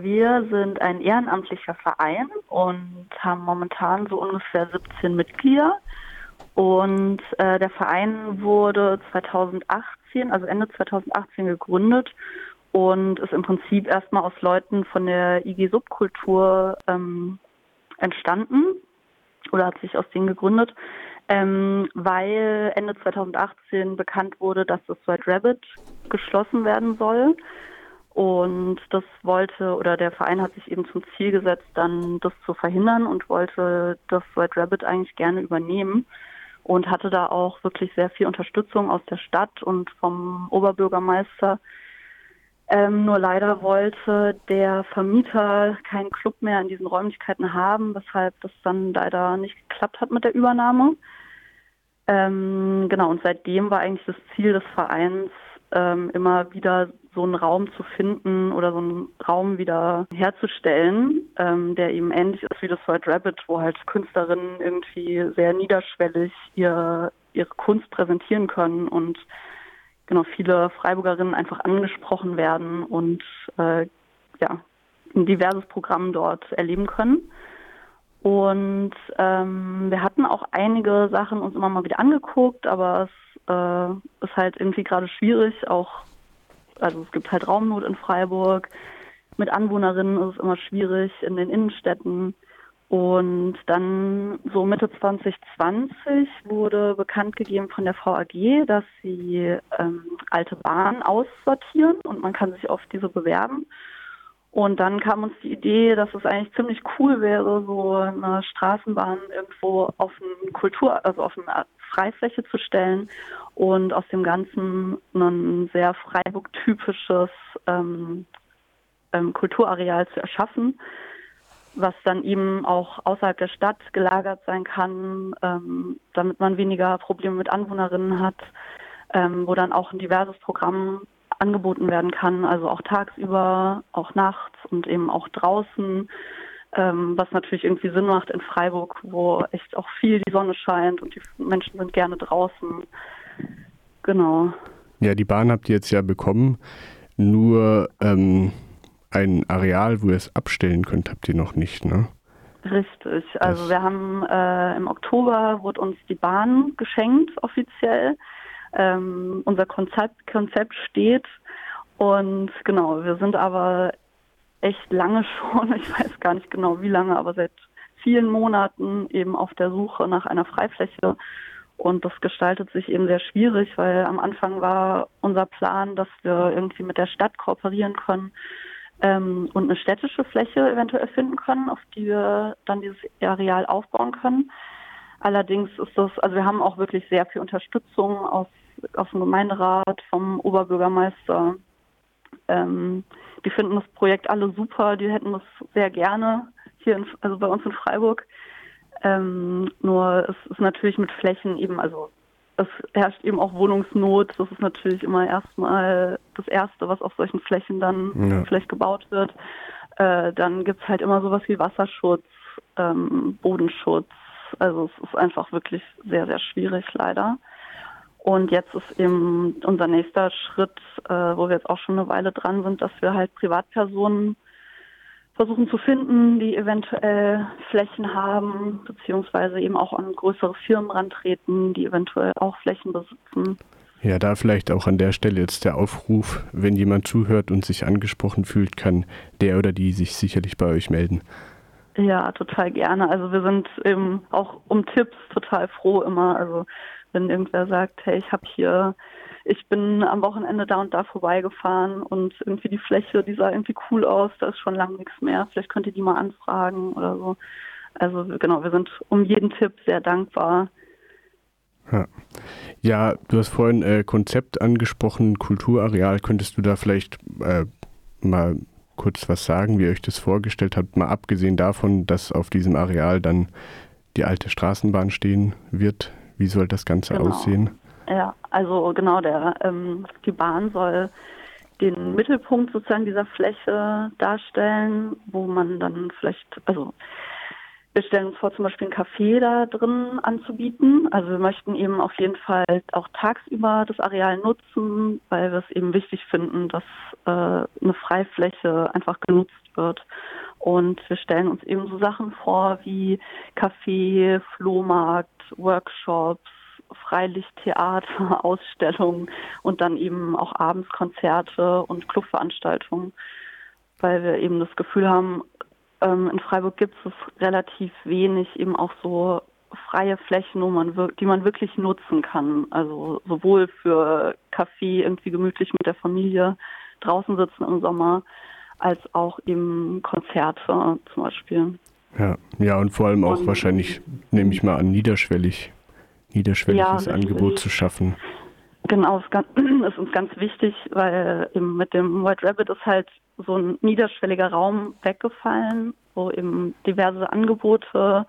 Wir sind ein ehrenamtlicher Verein und haben momentan so ungefähr 17 Mitglieder. Und äh, der Verein wurde 2018, also Ende 2018 gegründet und ist im Prinzip erstmal aus Leuten von der IG Subkultur ähm, entstanden oder hat sich aus denen gegründet, ähm, weil Ende 2018 bekannt wurde, dass das White Rabbit geschlossen werden soll. Und das wollte, oder der Verein hat sich eben zum Ziel gesetzt, dann das zu verhindern und wollte das White Rabbit eigentlich gerne übernehmen und hatte da auch wirklich sehr viel Unterstützung aus der Stadt und vom Oberbürgermeister, ähm, nur leider wollte der Vermieter keinen Club mehr in diesen Räumlichkeiten haben, weshalb das dann leider nicht geklappt hat mit der Übernahme. Ähm, genau, und seitdem war eigentlich das Ziel des Vereins, ähm, immer wieder so einen Raum zu finden oder so einen Raum wieder herzustellen, ähm, der eben ähnlich ist wie das White Rabbit, wo halt Künstlerinnen irgendwie sehr niederschwellig ihr, ihre Kunst präsentieren können und genau viele Freiburgerinnen einfach angesprochen werden und äh, ja, ein diverses Programm dort erleben können. Und ähm, wir hatten auch einige Sachen uns immer mal wieder angeguckt, aber es äh, ist halt irgendwie gerade schwierig, auch, also es gibt halt Raumnot in Freiburg. Mit Anwohnerinnen ist es immer schwierig in den Innenstädten. Und dann so Mitte 2020 wurde bekannt gegeben von der VAG, dass sie ähm, alte Bahnen aussortieren und man kann sich auf diese bewerben. Und dann kam uns die Idee, dass es eigentlich ziemlich cool wäre, so eine Straßenbahn irgendwo auf eine Kultur, also auf eine Freifläche zu stellen und aus dem Ganzen ein sehr Freiburg-typisches ähm, ähm, Kulturareal zu erschaffen was dann eben auch außerhalb der Stadt gelagert sein kann, ähm, damit man weniger Probleme mit Anwohnerinnen hat, ähm, wo dann auch ein diverses Programm angeboten werden kann, also auch tagsüber, auch nachts und eben auch draußen, ähm, was natürlich irgendwie Sinn macht in Freiburg, wo echt auch viel die Sonne scheint und die Menschen sind gerne draußen. Genau. Ja, die Bahn habt ihr jetzt ja bekommen. Nur ähm, ein Areal, wo ihr es abstellen könnt, habt ihr noch nicht, ne? Richtig. Also das wir haben äh, im Oktober wurde uns die Bahn geschenkt offiziell. Ähm, unser Konzept, Konzept steht und genau, wir sind aber echt lange schon, ich weiß gar nicht genau wie lange, aber seit vielen Monaten eben auf der Suche nach einer Freifläche. Und das gestaltet sich eben sehr schwierig, weil am Anfang war unser Plan, dass wir irgendwie mit der Stadt kooperieren können, ähm, und eine städtische Fläche eventuell finden können, auf die wir dann dieses Areal aufbauen können. Allerdings ist das, also wir haben auch wirklich sehr viel Unterstützung aus, aus dem Gemeinderat, vom Oberbürgermeister. Ähm, die finden das Projekt alle super, die hätten das sehr gerne hier, in, also bei uns in Freiburg. Ähm, nur es ist natürlich mit Flächen eben, also es herrscht eben auch Wohnungsnot. Das ist natürlich immer erstmal das Erste, was auf solchen Flächen dann ja. vielleicht gebaut wird. Äh, dann gibt es halt immer sowas wie Wasserschutz, ähm, Bodenschutz. Also es ist einfach wirklich sehr, sehr schwierig leider. Und jetzt ist eben unser nächster Schritt, äh, wo wir jetzt auch schon eine Weile dran sind, dass wir halt Privatpersonen versuchen zu finden, die eventuell Flächen haben, beziehungsweise eben auch an größere Firmen rantreten, die eventuell auch Flächen besitzen. Ja, da vielleicht auch an der Stelle jetzt der Aufruf, wenn jemand zuhört und sich angesprochen fühlt, kann der oder die sich sicherlich bei euch melden. Ja, total gerne. Also wir sind eben auch um Tipps total froh immer. Also wenn irgendwer sagt, hey, ich habe hier ich bin am Wochenende da und da vorbeigefahren und irgendwie die Fläche, die sah irgendwie cool aus, da ist schon lange nichts mehr. Vielleicht könnt ihr die mal anfragen oder so. Also genau, wir sind um jeden Tipp sehr dankbar. Ja, ja du hast vorhin äh, Konzept angesprochen, Kulturareal. Könntest du da vielleicht äh, mal kurz was sagen, wie ihr euch das vorgestellt habt, mal abgesehen davon, dass auf diesem Areal dann die alte Straßenbahn stehen wird? Wie soll das Ganze genau. aussehen? Ja, also genau, der, ähm, die Bahn soll den Mittelpunkt sozusagen dieser Fläche darstellen, wo man dann vielleicht, also wir stellen uns vor, zum Beispiel ein Café da drin anzubieten. Also wir möchten eben auf jeden Fall auch tagsüber das Areal nutzen, weil wir es eben wichtig finden, dass äh, eine Freifläche einfach genutzt wird. Und wir stellen uns eben so Sachen vor wie Café, Flohmarkt, Workshops, Freilichttheater, Ausstellungen und dann eben auch abends Konzerte und Clubveranstaltungen, weil wir eben das Gefühl haben, ähm, in Freiburg gibt es relativ wenig eben auch so freie Flächen, wo man die man wirklich nutzen kann. Also sowohl für Kaffee irgendwie gemütlich mit der Familie draußen sitzen im Sommer, als auch eben Konzerte zum Beispiel. Ja, ja und vor allem auch und, wahrscheinlich, nehme ich mal an, niederschwellig, niederschwelliges ja, Angebot zu schaffen. Genau, ist, ganz, ist uns ganz wichtig, weil eben mit dem White Rabbit ist halt so ein niederschwelliger Raum weggefallen, wo eben diverse Angebote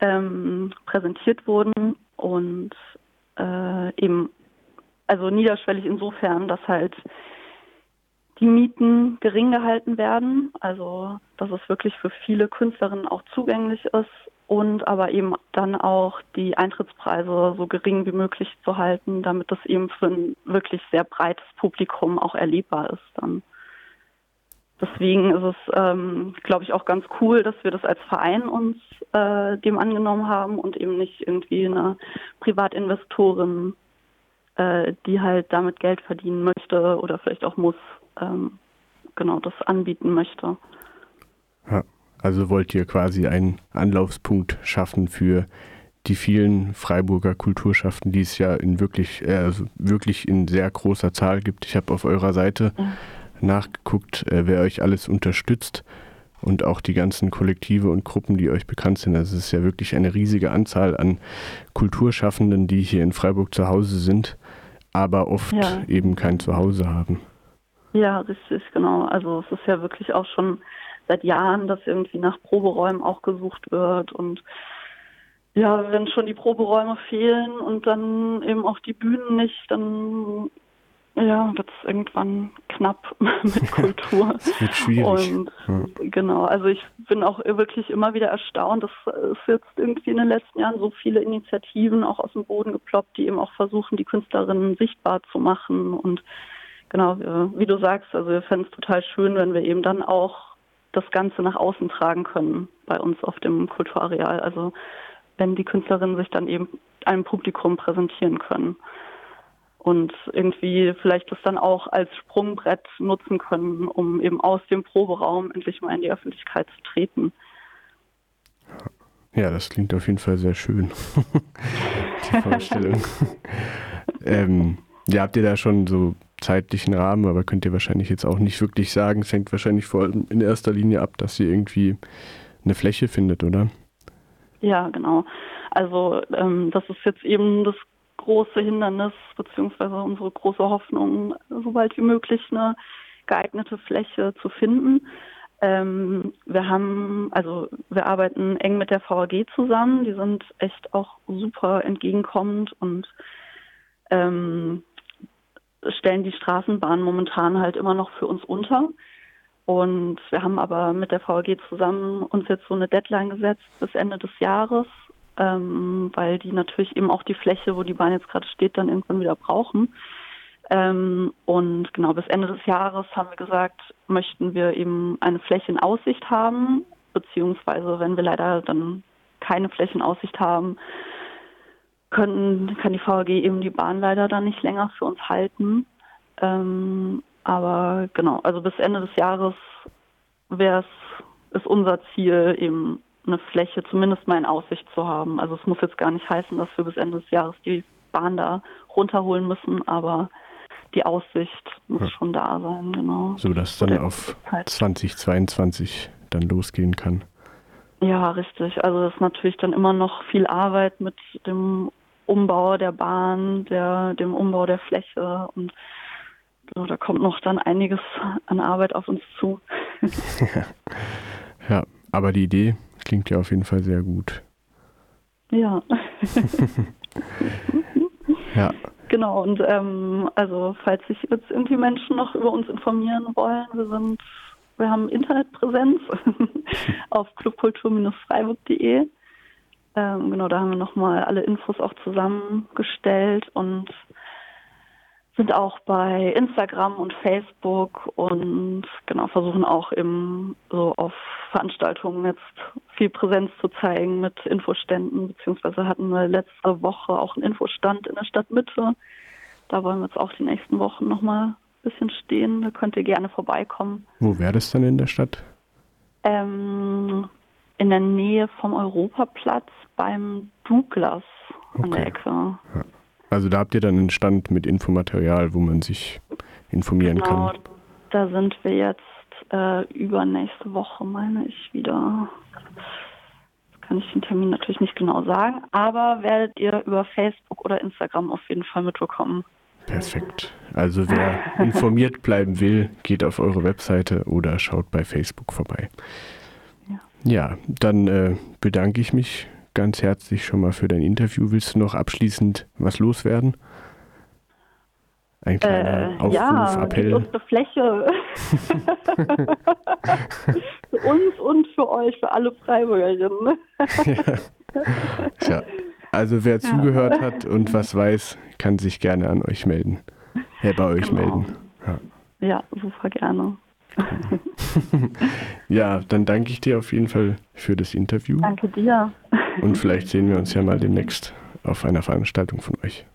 ähm, präsentiert wurden und äh, eben, also niederschwellig insofern, dass halt die Mieten gering gehalten werden, also dass es wirklich für viele Künstlerinnen auch zugänglich ist und aber eben dann auch die Eintrittspreise so gering wie möglich zu halten, damit das eben für ein wirklich sehr breites Publikum auch erlebbar ist dann. Deswegen ist es, ähm, glaube ich, auch ganz cool, dass wir das als Verein uns äh, dem angenommen haben und eben nicht irgendwie eine Privatinvestorin, äh, die halt damit Geld verdienen möchte oder vielleicht auch muss, ähm, genau das anbieten möchte. Ja. Also wollt ihr quasi einen Anlaufspunkt schaffen für die vielen Freiburger Kulturschaften, die es ja in wirklich, äh, also wirklich in sehr großer Zahl gibt. Ich habe auf eurer Seite ja. nachgeguckt, äh, wer euch alles unterstützt und auch die ganzen Kollektive und Gruppen, die euch bekannt sind. Also es ist ja wirklich eine riesige Anzahl an Kulturschaffenden, die hier in Freiburg zu Hause sind, aber oft ja. eben kein Zuhause haben. Ja, richtig, genau. Also es ist ja wirklich auch schon seit Jahren, dass irgendwie nach Proberäumen auch gesucht wird und ja, wenn schon die Proberäume fehlen und dann eben auch die Bühnen nicht, dann ja, wird es irgendwann knapp mit Kultur. Es wird schwierig. Und ja. genau, also ich bin auch wirklich immer wieder erstaunt, dass es jetzt irgendwie in den letzten Jahren so viele Initiativen auch aus dem Boden geploppt, die eben auch versuchen, die Künstlerinnen sichtbar zu machen. Und genau, wie du sagst, also wir fänden es total schön, wenn wir eben dann auch das Ganze nach außen tragen können bei uns auf dem Kulturareal. Also wenn die Künstlerinnen sich dann eben einem Publikum präsentieren können und irgendwie vielleicht das dann auch als Sprungbrett nutzen können, um eben aus dem Proberaum endlich mal in die Öffentlichkeit zu treten. Ja, das klingt auf jeden Fall sehr schön, die Vorstellung. ähm, ja, habt ihr da schon so zeitlichen Rahmen, aber könnt ihr wahrscheinlich jetzt auch nicht wirklich sagen. Es hängt wahrscheinlich vor allem in erster Linie ab, dass ihr irgendwie eine Fläche findet, oder? Ja, genau. Also ähm, das ist jetzt eben das große Hindernis, beziehungsweise unsere große Hoffnung, so bald wie möglich eine geeignete Fläche zu finden. Ähm, wir haben, also wir arbeiten eng mit der VAG zusammen, die sind echt auch super entgegenkommend und ähm, stellen die Straßenbahnen momentan halt immer noch für uns unter. Und wir haben aber mit der VAG zusammen uns jetzt so eine Deadline gesetzt bis Ende des Jahres, ähm, weil die natürlich eben auch die Fläche, wo die Bahn jetzt gerade steht, dann irgendwann wieder brauchen. Ähm, und genau bis Ende des Jahres haben wir gesagt, möchten wir eben eine Fläche in Aussicht haben, beziehungsweise wenn wir leider dann keine Flächenaussicht haben, können, kann die VAG eben die Bahn leider dann nicht länger für uns halten. Ähm, aber genau, also bis Ende des Jahres wäre es, ist unser Ziel, eben eine Fläche zumindest mal in Aussicht zu haben. Also es muss jetzt gar nicht heißen, dass wir bis Ende des Jahres die Bahn da runterholen müssen, aber die Aussicht muss ja. schon da sein, genau. So dass dann auf 2022 dann losgehen kann. Ja, richtig. Also das ist natürlich dann immer noch viel Arbeit mit dem Umbau der Bahn, der, dem Umbau der Fläche und so, da kommt noch dann einiges an Arbeit auf uns zu. ja, aber die Idee klingt ja auf jeden Fall sehr gut. Ja. ja. Genau, und ähm, also falls sich jetzt irgendwie Menschen noch über uns informieren wollen, wir sind Wir haben Internetpräsenz auf clubkultur-freiburg.de. Ähm, genau, da haben wir nochmal alle Infos auch zusammengestellt und sind auch bei Instagram und Facebook und genau versuchen auch im so auf Veranstaltungen jetzt viel Präsenz zu zeigen mit Infoständen, beziehungsweise hatten wir letzte Woche auch einen Infostand in der Stadtmitte. Da wollen wir jetzt auch die nächsten Wochen nochmal ein bisschen stehen. Da könnt ihr gerne vorbeikommen. Wo wäre das dann in der Stadt? Ähm, in der Nähe vom Europaplatz beim Douglas okay. an der Ecke. Ja. Also da habt ihr dann einen Stand mit Infomaterial, wo man sich informieren genau, kann. Da sind wir jetzt äh, übernächste Woche, meine ich, wieder. Das kann ich den Termin natürlich nicht genau sagen, aber werdet ihr über Facebook oder Instagram auf jeden Fall mitbekommen. Perfekt. Also wer informiert bleiben will, geht auf eure Webseite oder schaut bei Facebook vorbei. Ja, ja dann äh, bedanke ich mich ganz herzlich schon mal für dein Interview. Willst du noch abschließend was loswerden? Ein kleiner äh, Aufruf, ja, Appell. unsere Fläche. für uns und für euch, für alle Freiburgerinnen. ja. Tja. Also wer ja. zugehört hat und was weiß, kann sich gerne an euch melden. Äh, bei euch genau. melden. Ja. ja, super gerne. ja, dann danke ich dir auf jeden Fall für das Interview. Danke dir. Und vielleicht sehen wir uns ja mal demnächst auf einer Veranstaltung von euch.